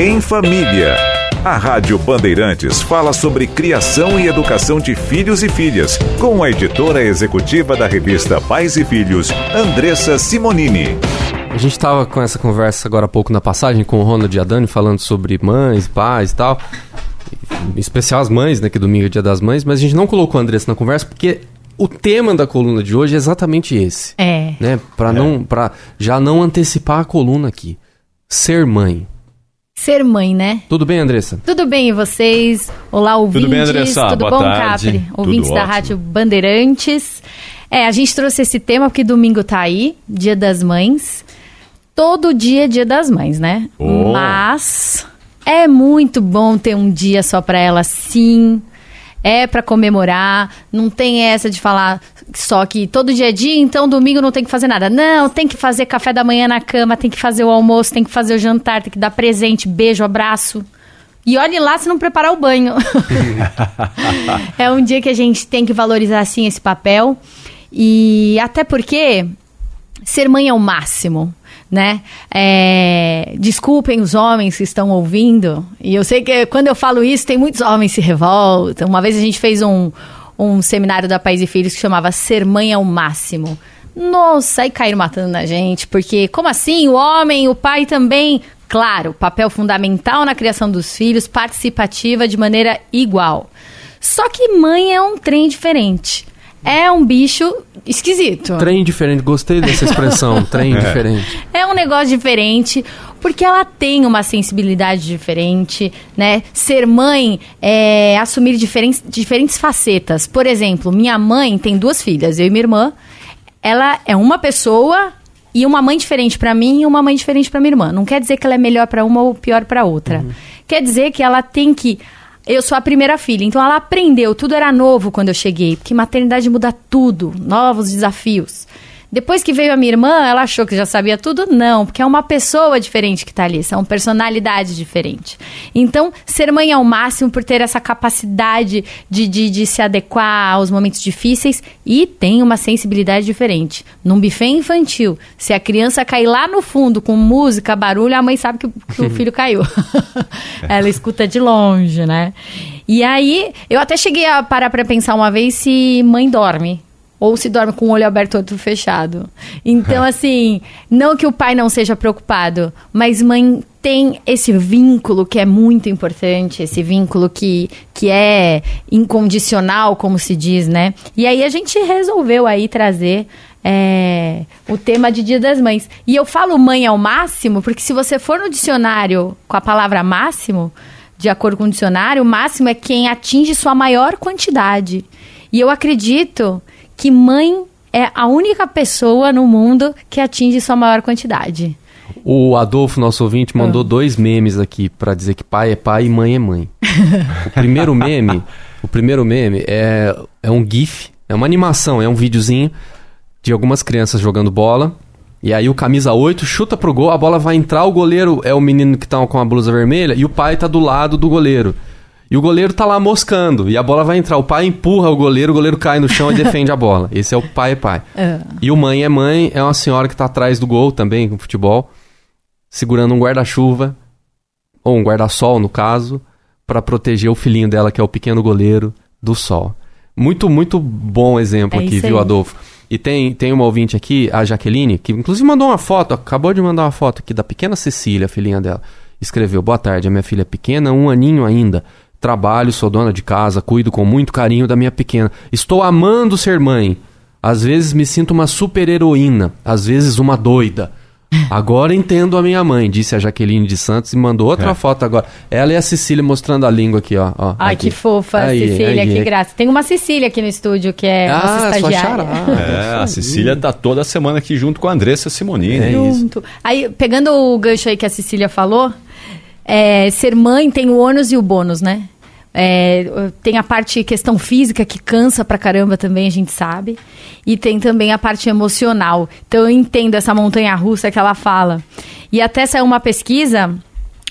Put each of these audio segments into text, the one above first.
Em Família. A Rádio Bandeirantes fala sobre criação e educação de filhos e filhas, com a editora executiva da revista Pais e Filhos, Andressa Simonini. A gente estava com essa conversa agora há pouco na passagem com o Ronald e a Dani, falando sobre mães, pais e tal. Em especial as mães, né? Que domingo é dia das mães, mas a gente não colocou a Andressa na conversa porque o tema da coluna de hoje é exatamente esse. É. Né? Para É. não, para já não antecipar a coluna aqui. Ser mãe. Ser mãe, né? Tudo bem, Andressa? Tudo bem, e vocês? Olá, ouvintes. bem, Andressa? Tudo Boa bom, tarde. Capri? Tudo Ouvintes da ótimo. Rádio Bandeirantes. É, a gente trouxe esse tema porque domingo tá aí, Dia das Mães. Todo dia é Dia das Mães, né? Oh. Mas é muito bom ter um dia só pra ela, sim. É pra comemorar, não tem essa de falar só que todo dia é dia, então domingo não tem que fazer nada. Não, tem que fazer café da manhã na cama, tem que fazer o almoço, tem que fazer o jantar, tem que dar presente, beijo, abraço. E olhe lá se não preparar o banho. é um dia que a gente tem que valorizar sim esse papel. E até porque ser mãe é o máximo, né? É, desculpem os homens que estão ouvindo. E eu sei que quando eu falo isso, tem muitos homens que se revoltam. Uma vez a gente fez um, um seminário da Pais e Filhos que chamava Ser Mãe é o Máximo. Nossa, aí caíram matando na gente, porque como assim? O homem, o pai também. Claro, papel fundamental na criação dos filhos, participativa de maneira igual. Só que mãe é um trem diferente. É um bicho esquisito. Trem diferente, gostei dessa expressão, trem diferente. É um negócio diferente, porque ela tem uma sensibilidade diferente, né? Ser mãe é assumir diferentes, diferentes facetas. Por exemplo, minha mãe tem duas filhas, eu e minha irmã. Ela é uma pessoa e uma mãe diferente pra mim e uma mãe diferente pra minha irmã. Não quer dizer que ela é melhor pra uma ou pior pra outra. Quer dizer que ela tem que eu sou a primeira filha, então ela aprendeu, tudo era novo quando eu cheguei, porque maternidade muda tudo, novos desafios. Depois que veio a minha irmã, ela achou que já sabia tudo? Não, porque é uma pessoa diferente que tá ali, são personalidades diferentes. Então, ser mãe é o máximo por ter essa capacidade de, de, de se adequar aos momentos difíceis e tem uma sensibilidade diferente. Num buffet infantil, se a criança cair lá no fundo com música, barulho, a mãe sabe que, o- que o filho caiu. ela escuta de longe, né? E aí, eu até cheguei a parar pra pensar uma vez se mãe dorme. Ou se dorme com o olho aberto e outro fechado. Então, assim, não que o pai não seja preocupado, mas mãe tem esse vínculo que é muito importante, esse vínculo que, que é incondicional, como se diz, né? E aí a gente resolveu aí trazer é, o tema de Dia das Mães. E eu falo mãe ao máximo, porque se você for no dicionário com a palavra máximo, de acordo com o dicionário, o máximo é quem atinge sua maior quantidade. E eu acredito que mãe é a única pessoa no mundo que atinge sua maior quantidade. O Adolfo, nosso ouvinte, mandou dois memes aqui pra dizer que pai é pai e mãe é mãe. o primeiro meme, o primeiro meme é, é um gif, é uma animação, é um videozinho de algumas crianças jogando bola. E aí o camisa 8 chuta pro gol, a bola vai entrar, o goleiro é o menino que tá com a blusa vermelha e o pai tá do lado do goleiro. E o goleiro tá lá moscando, e a bola vai entrar. O pai empurra o goleiro, o goleiro cai no chão e defende a bola. Esse é o pai é pai. É. E o mãe é mãe, é uma senhora que tá atrás do gol também, com futebol, segurando um guarda-chuva, ou um guarda-sol no caso, pra proteger o filhinho dela, que é o pequeno goleiro, do sol. Muito, muito bom exemplo É aqui, viu. Adolfo? E tem, tem uma ouvinte aqui, a Jaqueline, que inclusive mandou uma foto, acabou de mandar uma foto aqui da pequena Cecília, filhinha dela. Escreveu: Boa tarde, a minha filha é pequena, um aninho ainda. Trabalho, sou dona de casa, cuido com muito carinho da minha pequena. Estou amando ser mãe. Às vezes me sinto uma super heroína, às vezes uma doida. Agora entendo a minha mãe, disse a Jaqueline de Santos e mandou outra É. foto agora. Ela e a Cecília mostrando a língua aqui, ó. ó Ai, aqui. que fofa, Aí, Cecília, aí. que graça. Tem uma Cecília aqui no estúdio, que é nossa Ah, sua estagiária. xará. É, a Cecília tá toda semana aqui junto com a Andressa Simonini. É isso. Junto. Aí, pegando o gancho aí que a Cecília falou, é, ser mãe tem o ônus e o bônus, né? É, tem a parte questão física que cansa pra caramba também, a gente sabe. E tem também a parte emocional. Então eu entendo essa montanha russa que ela fala. E até saiu uma pesquisa,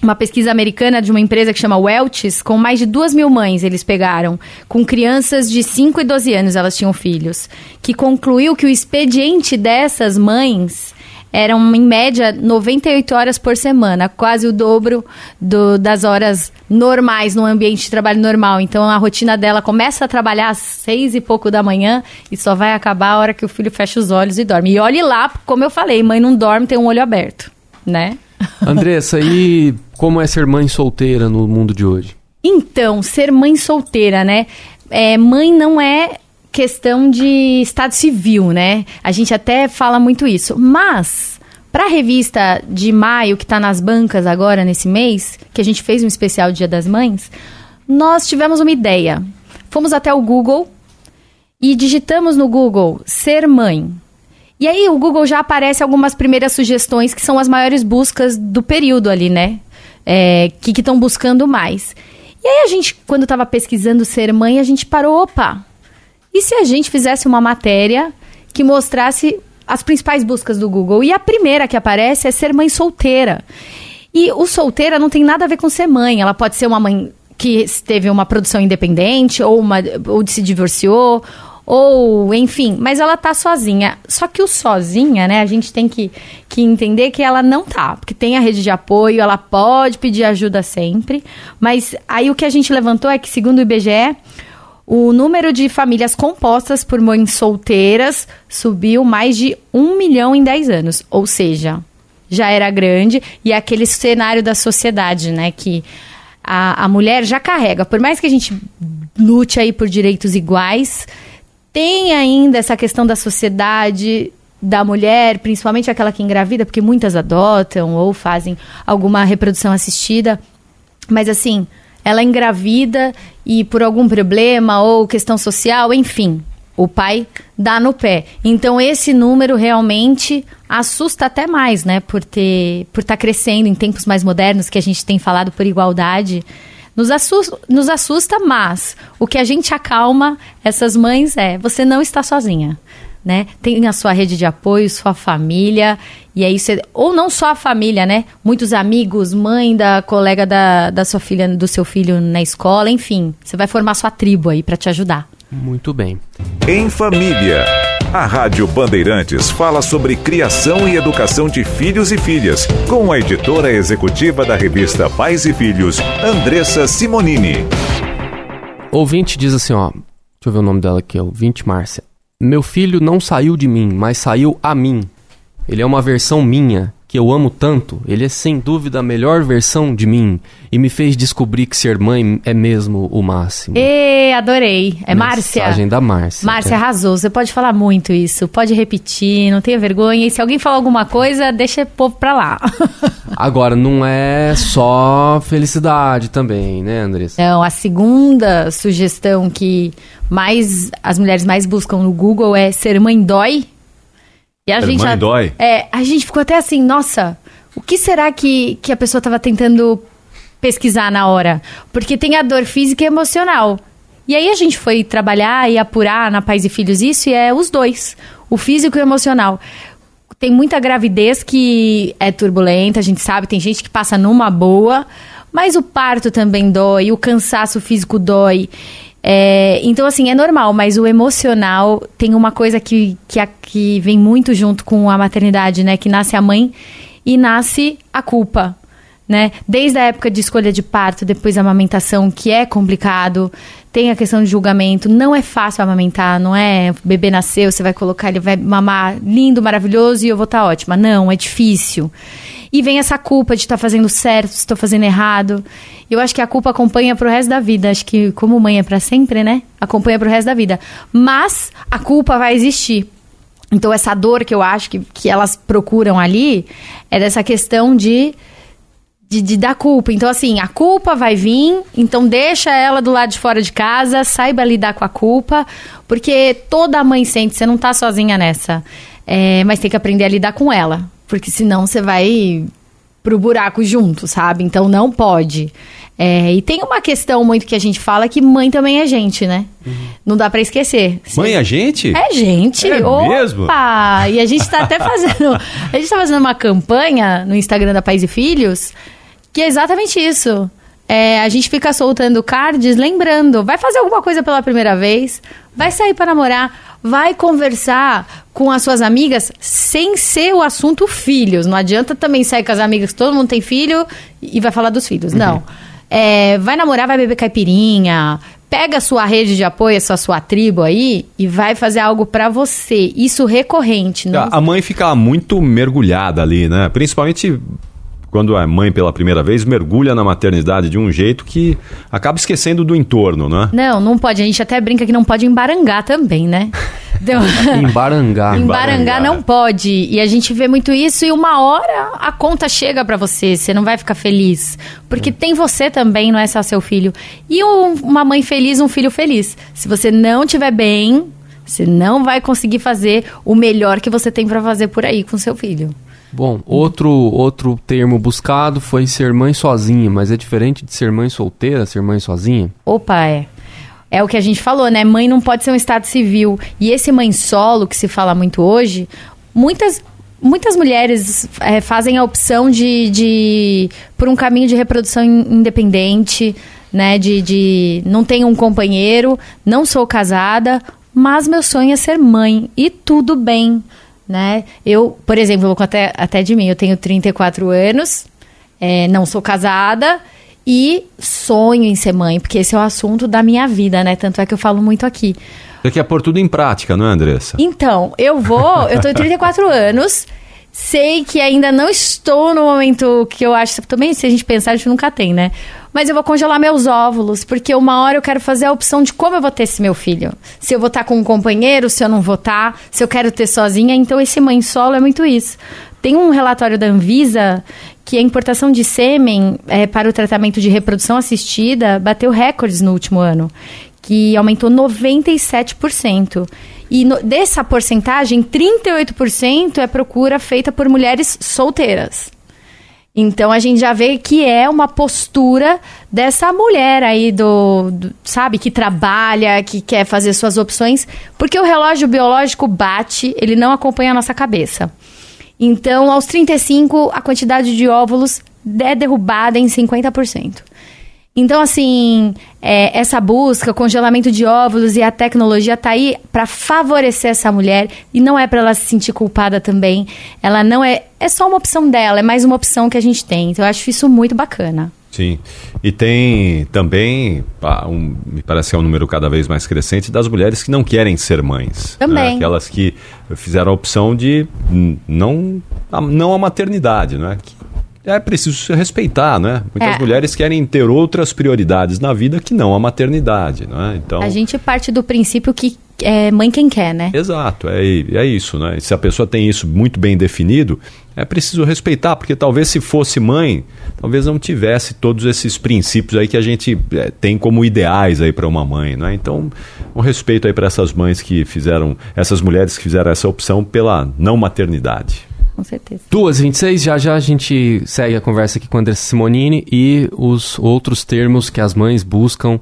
uma pesquisa americana de uma empresa que chama Welch's, com mais de duas mil mães eles pegaram, com crianças de 5 e 12 anos elas tinham filhos, que concluiu que o expediente dessas mães eram, em média, 98 horas por semana, quase o dobro do, das horas normais no ambiente de trabalho normal. Então, a rotina dela começa a trabalhar às seis e pouco da manhã e só vai acabar a hora que o filho fecha os olhos e dorme. E olhe lá, como eu falei, mãe não dorme, tem um olho aberto, né? Andressa, e como é ser mãe solteira no mundo de hoje? Então, ser mãe solteira, né? É, mãe não é questão de estado civil, né? A gente até fala muito isso. Mas, para a revista de maio, que está nas bancas agora nesse mês, que a gente fez um especial Dia das Mães, nós tivemos uma ideia. Fomos até o Google e digitamos no Google ser mãe. E aí o Google já aparece algumas primeiras sugestões que são as maiores buscas do período ali, né? É, que estão buscando mais. E aí a gente, quando estava pesquisando ser mãe, a gente parou, opa, e se a gente fizesse uma matéria que mostrasse as principais buscas do Google? E a primeira que aparece é ser mãe solteira. E o solteira não tem nada a ver com ser mãe. Ela pode ser uma mãe que teve uma produção independente, ou, uma, ou se divorciou, ou enfim, mas ela tá sozinha. Só que o sozinha, né, a gente tem que, que entender que ela não tá, porque tem a rede de apoio, ela pode pedir ajuda sempre, mas aí o que a gente levantou é que, segundo o IBGE, o número de famílias compostas por mães solteiras subiu mais de um milhão em 10 anos. Ou seja, já era grande e é aquele cenário da sociedade, né? Que a, a mulher já carrega. Por mais que a gente lute aí por direitos iguais, tem ainda essa questão da sociedade da mulher, principalmente aquela que engravida, porque muitas adotam ou fazem alguma reprodução assistida. Mas assim, ela engravida e por algum problema ou questão social, enfim, o pai dá no pé. Então esse número realmente assusta até mais, né, por ter por estar tá crescendo em tempos mais modernos que a gente tem falado por igualdade. Nos assusta, nos assusta, mas o que a gente acalma essas mães é: você não está sozinha né? Tem a sua rede de apoio, sua família, e é isso. Ou não só a família, né? Muitos amigos, mãe da colega da, da sua filha, do seu filho na escola, enfim. Você vai formar sua tribo aí para te ajudar. Muito bem. Em família. A Rádio Bandeirantes fala sobre criação e educação de filhos e filhas, com a editora executiva da revista Pais e Filhos, Andressa Simonini. Ouvinte diz assim, ó. Deixa eu ver o nome dela aqui, ouvinte Márcia. Meu filho não saiu de mim, mas saiu a mim. Ele é uma versão minha, que eu amo tanto. Ele é sem dúvida a melhor versão de mim e me fez descobrir que ser mãe é mesmo o máximo. E adorei. É Márcia. Mensagem da Márcia. Márcia é. arrasou. Você pode falar muito isso, pode repetir, não tenha vergonha. E se alguém falar alguma coisa, deixa o povo pra lá. Agora, não é só felicidade também, né, Andressa? Não, a segunda sugestão que mais as mulheres mais buscam no Google é ser mãe dói. E a ser gente mãe já, dói? É, a gente ficou até assim, nossa, o que será que, que a pessoa estava tentando pesquisar na hora? Porque tem a dor física e emocional. E aí a gente foi trabalhar e apurar na Pais e Filhos isso e é os dois, o físico e o emocional. Tem muita gravidez que é turbulenta, a gente sabe, tem gente que passa numa boa, mas o parto também dói, o cansaço físico dói. É, então, assim, é normal, mas o emocional tem uma coisa que, que, que vem muito junto com a maternidade, né? Que nasce a mãe e nasce a culpa. Né? Desde a época de escolha de parto, depois a amamentação, que é complicado, tem a questão de julgamento, não é fácil amamentar, não é o bebê nasceu, você vai colocar, ele vai mamar lindo, maravilhoso e eu vou estar tá ótima. Não, é difícil. E vem essa culpa de estar tá fazendo certo, se estou fazendo errado. Eu acho que a culpa acompanha pro resto da vida. Acho que, como mãe é para sempre, né? Acompanha pro resto da vida. Mas a culpa vai existir. Então, essa dor que eu acho que, que elas procuram ali é dessa questão de, de, de dar culpa. Então, assim, a culpa vai vir, então deixa ela do lado de fora de casa, saiba lidar com a culpa, porque toda mãe sente, você não tá sozinha nessa. É, mas tem que aprender a lidar com ela. Porque senão você vai pro buraco junto, sabe? Então não pode. É, e tem uma questão muito que a gente fala que mãe também é gente, né? Uhum. Não dá para esquecer. Mãe é gente? É gente. É Opa! mesmo? E a gente tá até fazendo. a gente tá fazendo uma campanha no Instagram da Pais e Filhos que é exatamente isso. É, a gente fica soltando cards lembrando, vai fazer alguma coisa pela primeira vez, vai sair para namorar, vai conversar com as suas amigas sem ser o assunto filhos. Não adianta também sair com as amigas, todo mundo tem filho e vai falar dos filhos. Não. É, vai namorar, vai beber caipirinha, pega a sua rede de apoio, a sua, sua tribo aí e vai fazer algo pra você. Isso recorrente. Não... A mãe fica muito mergulhada ali, né? Principalmente quando a mãe pela primeira vez mergulha na maternidade de um jeito que acaba esquecendo do entorno, né? Não, não pode. A gente até brinca que não pode embarangar também, né? Então, Embarangar. embarangar não pode. E a gente vê muito isso e uma hora a conta chega pra você. Você não vai ficar feliz. Porque tem você também, não é só seu filho. E um- uma mãe feliz, um filho feliz. Se você não estiver bem, você não vai conseguir fazer o melhor que você tem pra fazer por aí com seu filho. Bom, outro, outro termo buscado foi ser mãe sozinha, mas é diferente de ser mãe solteira, ser mãe sozinha? Opa, é. É o que a gente falou, né? Mãe não pode ser um estado civil. E esse mãe solo, que se fala muito hoje, muitas, muitas mulheres é, fazem a opção de, de. por um caminho de reprodução in- independente, né? De, de. não tenho um companheiro, não sou casada, mas meu sonho é ser mãe. E tudo bem, né? Eu, por exemplo, vou até, até de mim, eu tenho 34 anos, é, não sou casada e sonho em ser mãe, porque esse é o assunto da minha vida, né? Tanto é que eu falo muito aqui. Você quer pôr tudo em prática, não é, Andressa? Então, eu vou, eu em 34 anos, sei que ainda não estou no momento que eu acho, também se a gente pensar, a gente nunca tem, né? Mas eu vou congelar meus óvulos, porque uma hora eu quero fazer a opção de como eu vou ter esse meu filho. Se eu vou estar com um companheiro, se eu não vou estar, se eu quero ter sozinha. Então, esse mãe solo é muito isso. Tem um relatório da Anvisa que a importação de sêmen eh, para o tratamento de reprodução assistida bateu recordes no último ano, que aumentou 97%. E no- dessa porcentagem, 38% é procura feita por mulheres solteiras. Então a gente já vê que é uma postura dessa mulher aí do, do- sabe, que trabalha, que quer fazer suas opções, porque o relógio biológico bate, ele não acompanha a nossa cabeça. Então, aos 35, a quantidade de óvulos é derrubada em 50%. Então, assim, é, essa busca, o congelamento de óvulos e a tecnologia tá aí para favorecer essa mulher e não é para ela se sentir culpada também. Ela não é. É só uma opção dela, é mais uma opção que a gente tem. Então, eu acho isso muito bacana. Sim. E tem também, um- me parece que é um número cada vez mais crescente, das mulheres que não querem ser mães. né? Também. Aquelas que fizeram a opção de não a, não a maternidade, né? É preciso se respeitar, né? Muitas É. mulheres querem ter outras prioridades na vida que não a maternidade, né? Então, A gente parte do princípio que é mãe quem quer, né? Exato, é, é isso, né? Se a pessoa tem isso muito bem definido, é preciso respeitar, porque talvez se fosse mãe, talvez não tivesse todos esses princípios aí que a gente é, tem como ideais aí para uma mãe, né? Então, um respeito aí para essas mães que fizeram, essas mulheres que fizeram essa opção pela não maternidade. Com certeza. 2h26, já já a gente segue a conversa aqui com a Andressa Simonini e os outros termos que as mães buscam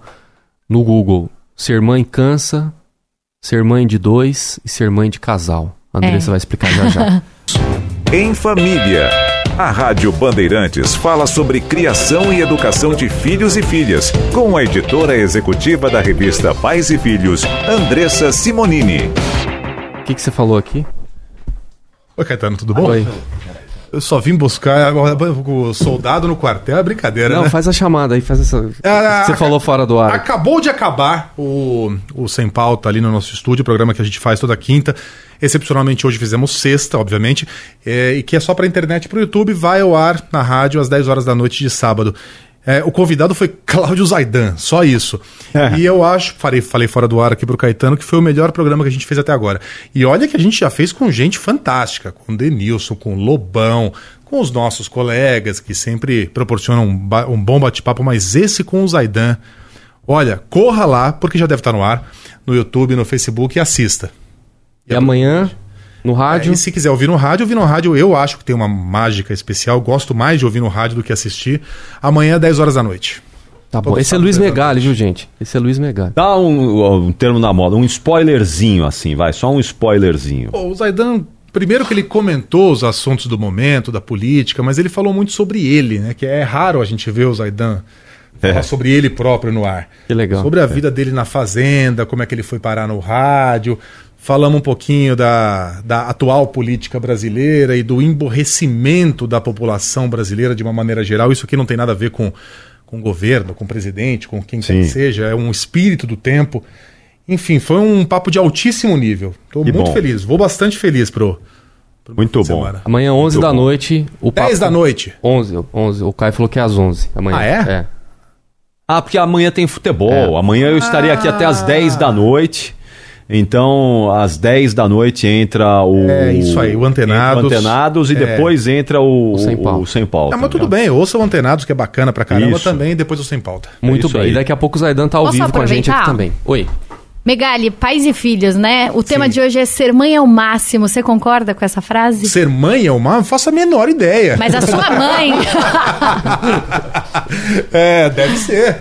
no Google. Ser mãe cansa, ser mãe de dois e ser mãe de casal. A Andressa É. vai explicar já já. Em Família. A Rádio Bandeirantes fala sobre criação e educação de filhos e filhas, com a editora executiva da revista Pais e Filhos, Andressa Simonini. O que, que você falou aqui? Oi, Caetano, tudo bom? Oi. Eu só vim buscar o soldado no quartel, é brincadeira, Não, né? faz a chamada aí, faz essa. Ah, você falou fora do ar. Acabou de acabar o, o Sem Pauta ali no nosso estúdio, programa que a gente faz toda quinta. Excepcionalmente hoje fizemos sexta, obviamente, é, e que é só para internet e para o YouTube, vai ao ar na rádio às 10 horas da noite de sábado. É, o convidado foi Cláudio Zaidan, só isso. E eu acho, falei, falei fora do ar aqui pro Caetano, que foi o melhor programa que a gente fez até agora. E olha que a gente já fez com gente fantástica, com o Denilson, com o Lobão, com os nossos colegas, que sempre proporcionam um, ba- um bom bate-papo, mas esse com o Zaidan. Olha, corra lá, porque já deve estar no ar, no YouTube, no Facebook e assista. E amanhã, no rádio. É, e se quiser ouvir no rádio, ouvir no rádio, eu acho que tem uma mágica especial. Gosto mais de ouvir no rádio do que assistir. Amanhã, 10 horas da noite. Tá bom. Esse é Luiz Megali, viu, gente? Esse é Luiz Megali. Dá um, um termo na moda, um spoilerzinho assim, vai, só um spoilerzinho. Pô, o Zaidan, primeiro que ele comentou os assuntos do momento, da política, mas ele falou muito sobre ele, né? Que é raro a gente ver o Zaidan falar É. sobre ele próprio no ar. Que legal. Sobre a vida dele na fazenda, como é que ele foi parar no rádio. Falamos um pouquinho da, da atual política brasileira e do emborrecimento da população brasileira de uma maneira geral. Isso aqui não tem nada a ver com, com o governo, com o presidente, com quem quer que seja, é um espírito do tempo. Enfim, foi um papo de altíssimo nível. Estou muito bom. feliz, vou bastante feliz pro, Muito bom. semana. Amanhã, 11 Muito da bom. noite. O 10 papo- da noite. 11, 11. O Caio falou que é às 11 amanhã. Ah, é? Ah, porque amanhã tem futebol. É. Amanhã eu estarei aqui até às 10 da noite. Então, às 10 da noite entra o. É, isso aí, o Antenados. o Antenados e É. depois entra o, O Sem Pauta. o Sem Pauta. Ah, mas tudo bem, ouça o Antenados, que é bacana pra caramba Isso. também, e depois o Sem Pauta. Muito isso bem. aí. E daqui a pouco o Zaidan tá ao Posso vivo com a gente aqui aproveitar? também. Oi. Megali, pais e filhos, né? O tema Sim. de hoje é ser mãe é o máximo. Você concorda com essa frase? Ser mãe é uma, não faço a menor ideia. Mas a sua mãe, É, deve ser.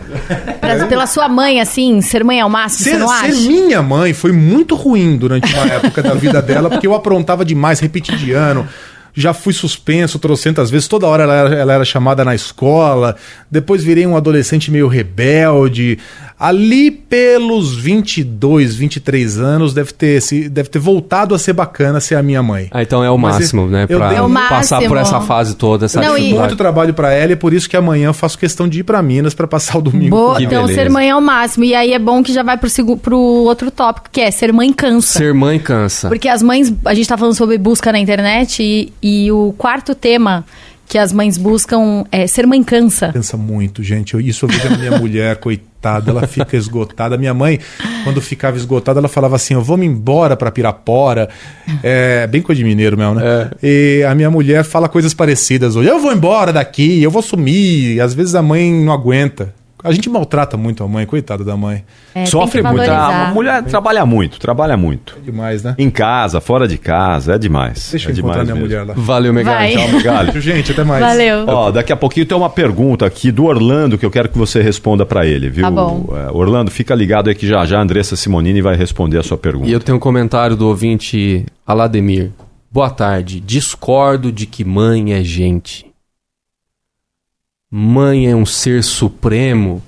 pra- pela sua mãe, assim, ser mãe é o máximo, você Ser, não ser acha? minha mãe foi muito ruim durante uma época da vida dela, porque eu aprontava demais, repetidiano. Já fui suspenso trocentas vezes, toda hora ela era, ela era chamada na escola. Depois virei um adolescente meio rebelde. Ali pelos 22, 23 anos, deve ter, se, deve ter voltado a ser bacana ser a minha mãe. Ah, então é o Mas máximo, né? eu Pra dei- É o passar por essa fase toda, essa Não, e- dificuldade. Muito trabalho pra ela e por isso que amanhã eu faço questão de ir pra Minas pra passar o domingo. Boa, então beleza. ser mãe é o máximo. E aí é bom que já vai pro, pro outro tópico, que é ser mãe cansa. Ser mãe cansa. Porque as mães, a gente tá falando sobre busca na internet e, e o quarto tema que as mães buscam é ser mãe cansa. Cansa muito, gente. Eu- isso eu vejo a minha mulher, coitada, ela fica esgotada. Minha mãe, quando ficava esgotada, ela falava assim: Eu vou me embora pra Pirapora. É bem coisa de mineiro mesmo, né? E a minha mulher fala coisas parecidas hoje: Eu vou embora daqui, eu vou sumir. Às vezes a mãe não aguenta. A gente maltrata muito a mãe, coitada da mãe. É, Sofre muito. A mulher trabalha muito, trabalha muito. Demais, né? Em casa, fora de casa, é demais. Deixa é eu encontrar demais minha mesmo. mulher lá. Valeu, Megali. Tchau, Megali. Gente, até mais. Valeu. Ó, daqui a pouquinho tem uma pergunta aqui do Orlando que eu quero que você responda pra ele, viu? Tá bom. É, Orlando, fica ligado aí que já já a Andressa Simonini vai responder a sua pergunta. E eu tenho um comentário do ouvinte Alademir. Boa tarde. Discordo de que mãe é gente. Mãe é um ser supremo,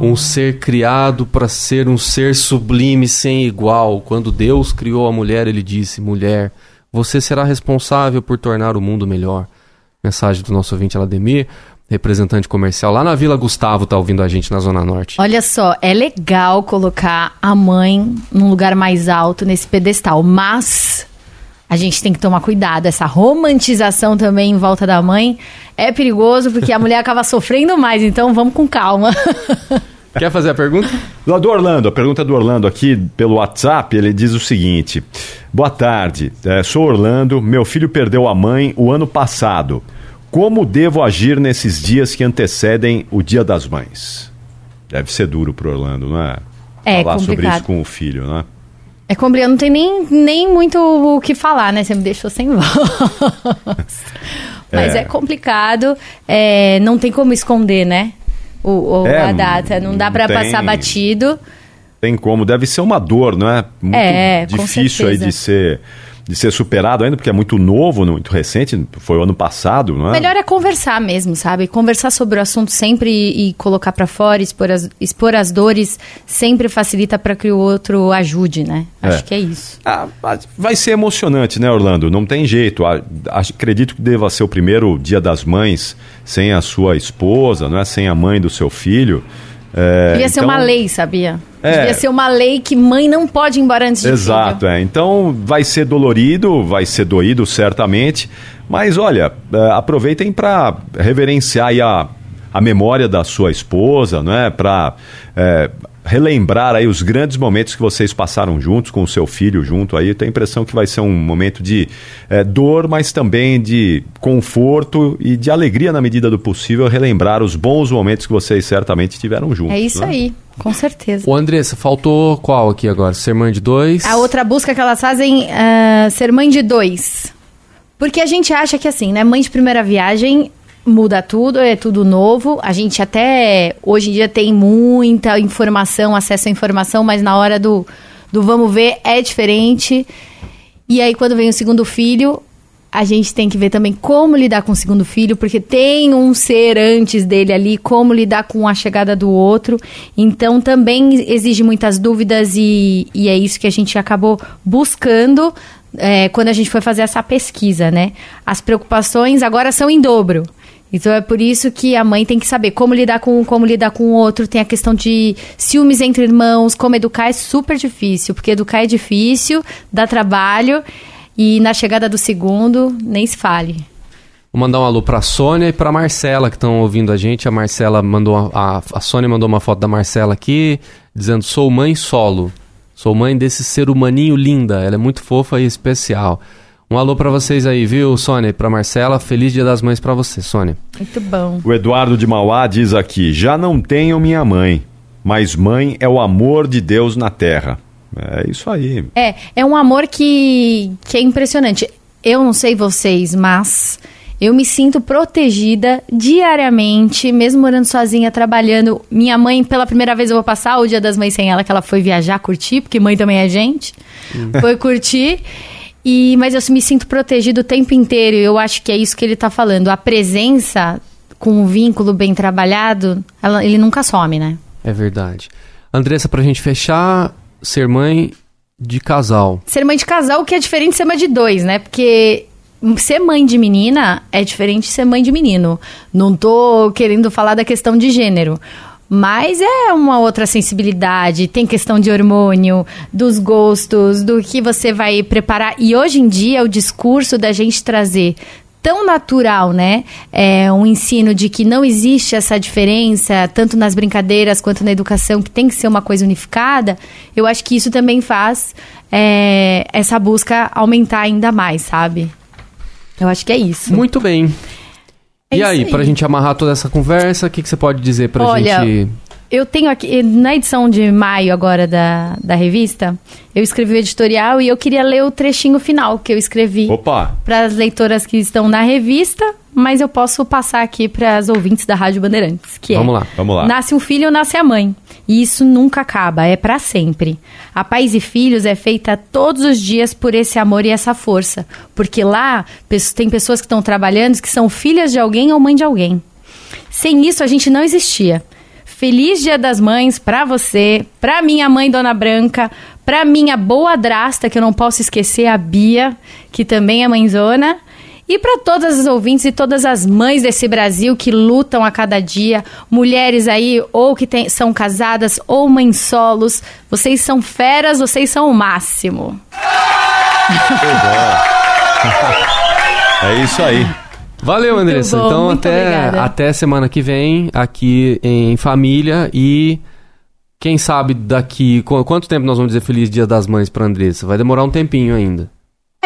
um ser criado para ser um ser sublime sem igual. Quando Deus criou a mulher, ele disse: Mulher, você será responsável por tornar o mundo melhor. Mensagem do nosso ouvinte Alademir, representante comercial lá na Vila Gustavo, tá ouvindo a gente na Zona Norte. Olha só, é legal colocar a mãe num lugar mais alto nesse pedestal, mas a gente tem que tomar cuidado. Essa romantização também em volta da mãe é perigoso porque a mulher acaba sofrendo mais, então vamos com calma. Quer fazer a pergunta? Lá do Orlando, a pergunta do Orlando aqui pelo WhatsApp, ele diz o seguinte: Boa tarde, é, sou Orlando, meu filho perdeu a mãe o ano passado. Como devo agir nesses dias que antecedem o Dia das Mães? Deve ser duro pro Orlando, não é? É Falar sobre complicado. isso com o filho, né? É complicado, não tem nem, nem muito o que falar, né? Você me deixou sem voz. Mas É. é, complicado, é, não tem como esconder, né? O, o- É, a data, não dá não tem- passar batido. Tem como, deve ser uma dor, não é? Muito É, difícil aí de ser, de ser superado ainda, porque é muito novo, muito recente, foi o ano passado, não é? Melhor é conversar mesmo, sabe? Conversar sobre o assunto sempre e, e colocar pra fora, expor as, expor as dores, sempre facilita pra que o outro ajude, né? Acho É. que é isso. Ah, vai ser emocionante, né, Orlando? Não tem jeito. Acredito que deva ser o primeiro dia das mães sem a sua esposa, não é? Sem a mãe do seu filho. É, Devia ser então- uma lei, sabia? É. Devia ser uma lei que mãe não pode ir embora antes de Exato, filho. é. Então vai ser dolorido, vai ser doído certamente, mas olha, é, aproveitem para reverenciar aí a, a memória da sua esposa, não é? Para relembrar aí os grandes momentos que vocês passaram juntos com o seu filho junto aí. Eu tenho a impressão que vai ser um momento de é, dor, mas também de conforto e de alegria na medida do possível relembrar os bons momentos que vocês certamente tiveram juntos. É isso né? aí, com certeza. Ô Andressa, faltou qual aqui agora? Ser mãe de dois? A outra busca que elas fazem é ser mãe de dois. Porque a gente acha que assim, né? Mãe de primeira viagem muda tudo, é tudo novo. A gente até hoje em dia tem muita informação, acesso à informação, mas na hora do, do vamos ver é diferente. E aí quando vem o segundo filho, a gente tem que ver também como lidar com o segundo filho, porque tem um ser antes dele ali, como lidar com a chegada do outro. Então também exige muitas dúvidas e, e é isso que a gente acabou buscando é, quando a gente foi fazer essa pesquisa, né? As preocupações agora são em dobro. Então é por isso que a mãe tem que saber como lidar com um, como lidar com o outro. Tem a questão de ciúmes entre irmãos, como educar é super difícil, porque educar é difícil, dá trabalho. E na chegada do segundo, nem se fale. Vou mandar um alô pra Sônia e pra Marcela que estão ouvindo a gente. A Marcela mandou. A, a Sônia mandou uma foto da Marcela aqui, dizendo: sou mãe solo. Sou mãe desse ser humaninho linda. Ela é muito fofa e especial. Um alô para vocês aí, viu, Sônia? Pra Marcela, feliz Dia das Mães para você, Sônia. Muito bom. O Eduardo de Mauá diz aqui: já não tenho minha mãe, mas mãe é o amor de Deus na terra. É isso aí. É, é um amor que, que é impressionante. Eu não sei vocês, mas eu me sinto protegida diariamente, mesmo morando sozinha, trabalhando. Minha mãe, pela primeira vez, eu vou passar o Dia das Mães sem ela, que ela foi viajar, curtir, porque mãe também é gente. Foi curtir. E, mas eu me sinto protegido o tempo inteiro. E eu acho que é isso que ele está falando. A presença com um vínculo bem trabalhado, ela- ele nunca some, né? É verdade. Andressa, pra gente fechar, ser mãe de casal. Ser mãe de casal, que é diferente de ser mãe de dois, né? Porque ser mãe de menina é diferente de ser mãe de menino. Não tô querendo falar da questão de gênero. Mas é uma outra sensibilidade, tem questão de hormônio, dos gostos, do que você vai preparar. E hoje em dia, o discurso da gente trazer tão natural, né? É um ensino de que não existe essa diferença, tanto nas brincadeiras quanto na educação, que tem que ser uma coisa unificada. Eu acho que isso também faz é, essa busca aumentar ainda mais, sabe? Eu acho que é isso. Muito bem. É e aí, aí. pra gente amarrar toda essa conversa, o que, que você pode dizer pra Olha, gente? Eu tenho aqui, na edição de maio agora da, da revista, eu escrevi o editorial e eu queria ler o trechinho final que eu escrevi Opa! para as leitoras que estão na revista, mas eu posso passar aqui para as ouvintes da Rádio Bandeirantes, que Vamos é, lá, vamos lá. Nasce um filho, nasce a mãe. E isso nunca acaba, é para sempre. A Pais e Filhos é feita todos os dias por esse amor e essa força, porque lá tem pessoas que estão trabalhando que são filhas de alguém ou mãe de alguém. Sem isso a gente não existia. Feliz Dia das Mães pra você, pra minha mãe Dona Branca, pra minha boa drasta, que eu não posso esquecer, a Bia, que também é mãezona, e pra todas as ouvintes e todas as mães desse Brasil que lutam a cada dia, mulheres aí ou que tem- são casadas ou mães solos, vocês são feras, vocês são o máximo. É isso aí. Valeu, Muito Andressa. bom, então, até, obrigada. até semana que vem, aqui em família. E quem sabe daqui. qu- Quanto tempo nós vamos dizer Feliz Dia das Mães pra Andressa? Vai demorar um tempinho ainda.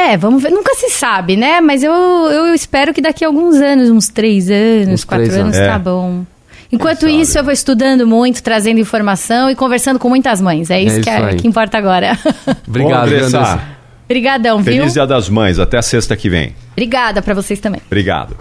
É, vamos ver. Nunca se sabe, né? Mas eu, eu espero que daqui a alguns anos, uns três anos, Uns quatro três anos, anos. tá É. bom. Enquanto Quem isso, sabe? eu vou estudando muito, trazendo informação e conversando com muitas mães. É isso, isso que, é- que importa agora. Obrigado, Andressa. Obrigadão, viu? Feliz Dia das Mães. Até sexta que vem. Obrigada pra vocês também. Obrigado.